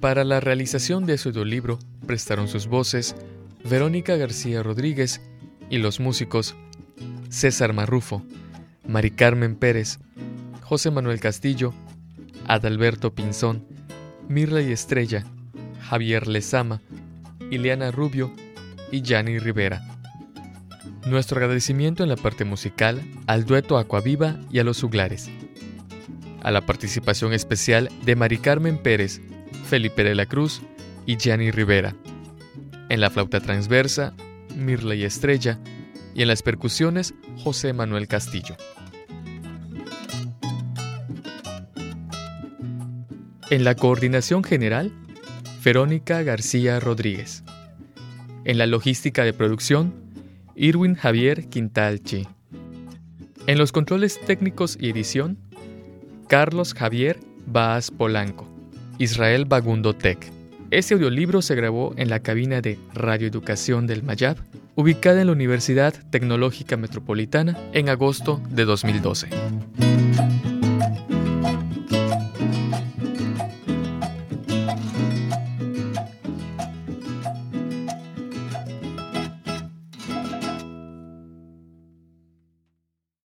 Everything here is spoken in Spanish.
Para la realización de su audiolibro prestaron sus voces Verónica García Rodríguez y los músicos César Marrufo, Mari Carmen Pérez, José Manuel Castillo, Adalberto Pinzón, Mirla y Estrella, Javier Lezama, Ileana Rubio y Gianni Rivera. Nuestro agradecimiento en la parte musical al dueto Acuaviva y a los Juglares. A la participación especial de Mari Carmen Pérez, Felipe de la Cruz y Gianni Rivera. En la flauta transversa, Mirla y Estrella. Y en las percusiones, José Manuel Castillo. En la coordinación general, Verónica García Rodríguez. En la logística de producción, Irwin Javier Quintalchi. En los controles técnicos y edición, Carlos Javier Baaz Polanco. Israel Bagundo Tech. Este audiolibro se grabó en la cabina de Radioeducación del Mayab, ubicada en la Universidad Tecnológica Metropolitana, en agosto de 2012.